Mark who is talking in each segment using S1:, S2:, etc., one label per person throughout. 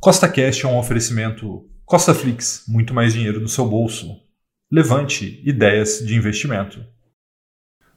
S1: Costa Cash é um oferecimento Costa Flix, muito mais dinheiro no seu bolso. Levante ideias de investimento.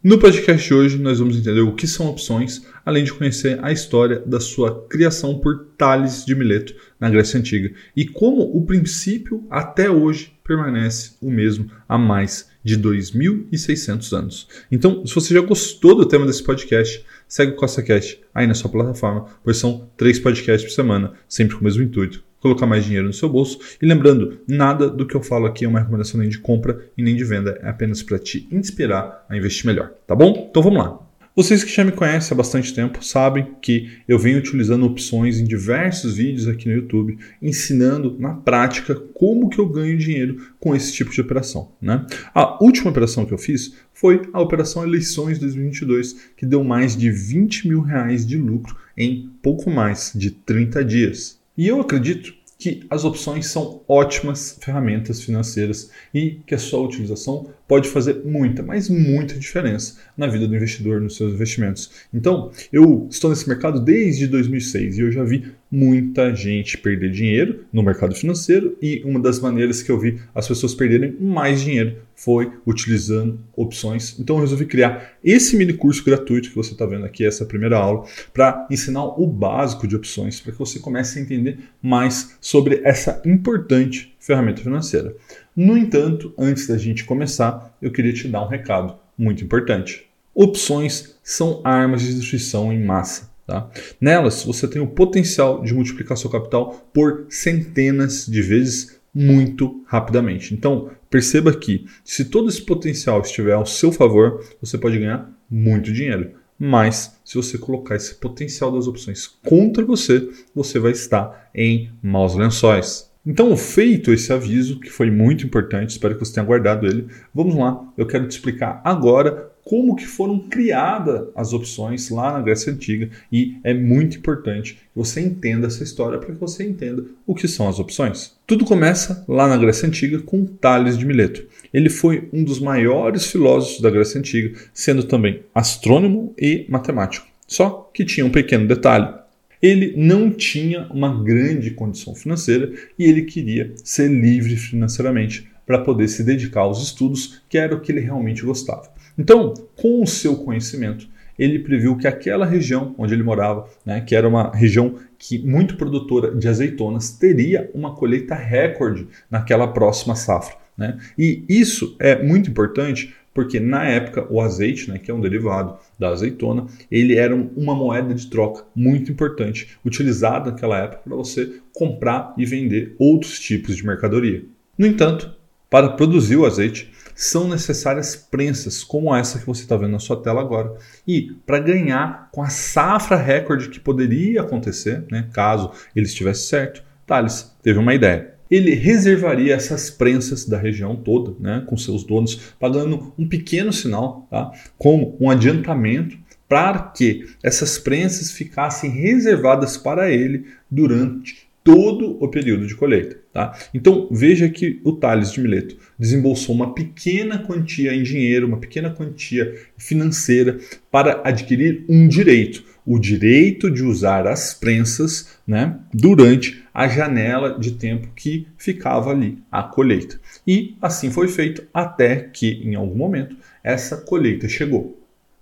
S2: No podcast de hoje, nós vamos entender o que são opções, além de conhecer a história da sua criação por Tales de Mileto na Grécia Antiga e como o princípio até hoje permanece o mesmo há mais de 2.600 anos. Então, se você já gostou do tema desse podcast, segue o CostaCast aí na sua plataforma, pois são três podcasts por semana, sempre com o mesmo intuito, colocar mais dinheiro no seu bolso. E lembrando, nada do que eu falo aqui é uma recomendação nem de compra e nem de venda, é apenas para te inspirar a investir melhor, tá bom? Então vamos lá. Vocês que já me conhecem há bastante tempo sabem que eu venho utilizando opções em diversos vídeos aqui no YouTube, ensinando na prática como que eu ganho dinheiro com esse tipo de operação. Né? A última operação que eu fiz foi a operação Eleições 2022, que deu mais de 20 mil reais de lucro em pouco mais de 30 dias. E eu acredito que as opções são ótimas ferramentas financeiras e que a sua utilização pode fazer muita, mas muita diferença na vida do investidor, nos seus investimentos. Então, eu estou nesse mercado desde 2006 e eu já vi muita gente perder dinheiro no mercado financeiro e uma das maneiras que eu vi as pessoas perderem mais dinheiro foi utilizando opções. Então eu resolvi criar esse mini curso gratuito que você está vendo aqui, essa primeira aula, para ensinar o básico de opções, para que você comece a entender mais sobre essa importante ferramenta financeira. No entanto, antes da gente começar, eu queria te dar um recado muito importante. Opções são armas de destruição em massa. Tá? Nelas, você tem o potencial de multiplicar seu capital por centenas de vezes muito rapidamente. Então, perceba que se todo esse potencial estiver ao seu favor, você pode ganhar muito dinheiro. Mas, se você colocar esse potencial das opções contra você, você vai estar em maus lençóis. Então, feito esse aviso, que foi muito importante, espero que você tenha guardado ele, vamos lá, eu quero te explicar agora como que foram criadas as opções lá na Grécia Antiga e é muito importante que você entenda essa história para que você entenda o que são as opções. Tudo começa lá na Grécia Antiga com Tales de Mileto. Ele foi um dos maiores filósofos da Grécia Antiga, sendo também astrônomo e matemático. Só que tinha um pequeno detalhe. Ele não tinha uma grande condição financeira e ele queria ser livre financeiramente para poder se dedicar aos estudos, que era o que ele realmente gostava. Então, com o seu conhecimento, ele previu que aquela região onde ele morava, né, que era uma região que muito produtora de azeitonas, teria uma colheita recorde naquela próxima safra. Né? E isso é muito importante porque na época o azeite, né, que é um derivado da azeitona, ele era uma moeda de troca muito importante, utilizada naquela época para você comprar e vender outros tipos de mercadoria. No entanto, para produzir o azeite, são necessárias prensas, como essa que você está vendo na sua tela agora. E para ganhar com a safra recorde que poderia acontecer, né, caso ele estivesse certo, Thales teve uma ideia. Ele reservaria essas prensas da região toda, né, com seus donos, pagando um pequeno sinal, tá, como um adiantamento para que essas prensas ficassem reservadas para ele durante todo o período de colheita. Tá? Então veja que o Tales de Mileto desembolsou uma pequena quantia em dinheiro, uma pequena quantia financeira para adquirir um direito, o direito de usar as prensas né, durante a janela de tempo que ficava ali a colheita. E assim foi feito até que, em algum momento, essa colheita chegou.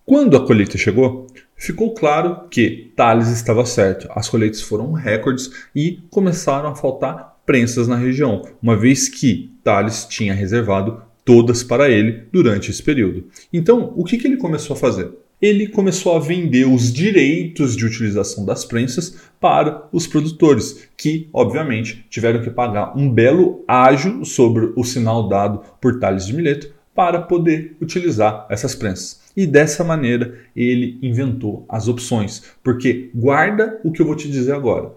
S2: Quando a colheita chegou, ficou claro que Thales estava certo. As colheitas foram recordes e começaram a faltar prensas na região, uma vez que Thales tinha reservado todas para ele durante esse período. Então, o que, que ele começou a fazer? Ele começou a vender os direitos de utilização das prensas para os produtores, que, obviamente, tiveram que pagar um belo ágio sobre o sinal dado por Thales de Mileto para poder utilizar essas prensas. E dessa maneira ele inventou as opções, porque guarda o que eu vou te dizer agora.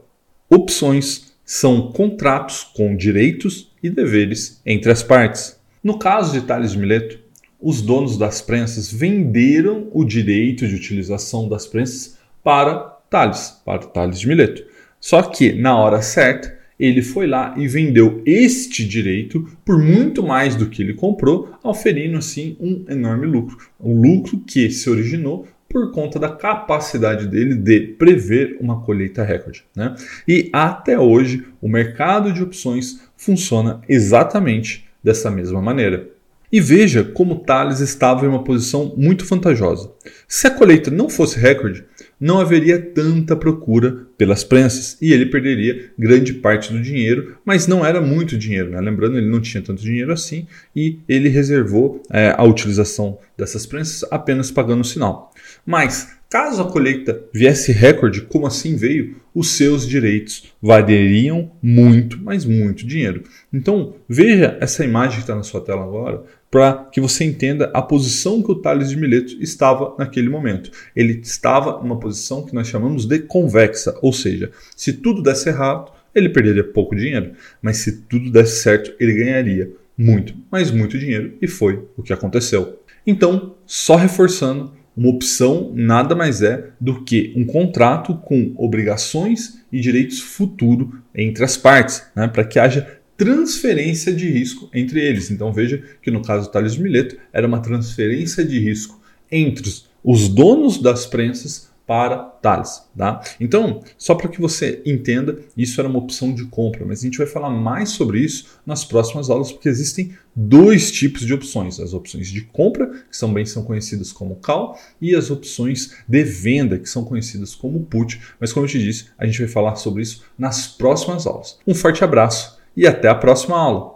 S2: Opções são contratos com direitos e deveres entre as partes. No caso de Tales de Mileto, os donos das prensas venderam o direito de utilização das prensas para Tales, para Tales de Mileto. Só que na hora certa, ele foi lá e vendeu este direito por muito mais do que ele comprou, oferindo assim um enorme lucro. Um lucro que se originou por conta da capacidade dele de prever uma colheita recorde. Né? E até hoje, o mercado de opções funciona exatamente dessa mesma maneira. E veja como Thales estava em uma posição muito vantajosa. Se a colheita não fosse recorde, não haveria tanta procura pelas prensas e ele perderia grande parte do dinheiro, mas não era muito dinheiro. Né? Lembrando, ele não tinha tanto dinheiro assim e ele reservou é, a utilização dessas prensas apenas pagando o sinal. Mas caso a colheita viesse recorde, como assim veio, os seus direitos valeriam muito, mas muito dinheiro. Então veja essa imagem que está na sua tela agora para que você entenda a posição que o Tales de Mileto estava naquele momento. Ele estava numa posição que nós chamamos de convexa, ou seja, se tudo desse errado, ele perderia pouco dinheiro, mas se tudo desse certo, ele ganharia muito, mas muito dinheiro, e foi o que aconteceu. Então, só reforçando, uma opção nada mais é do que um contrato com obrigações e direitos futuro entre as partes, né, para que haja transferência de risco entre eles. Então veja que no caso do Thales Mileto era uma transferência de risco entre os donos das prensas para Thales. Tá? Então, só para que você entenda, isso era uma opção de compra, mas a gente vai falar mais sobre isso nas próximas aulas, porque existem dois tipos de opções: as opções de compra, que bem são conhecidas como call, e as opções de venda, que são conhecidas como put. Mas como eu te disse, a gente vai falar sobre isso nas próximas aulas. Um forte abraço e até a próxima aula.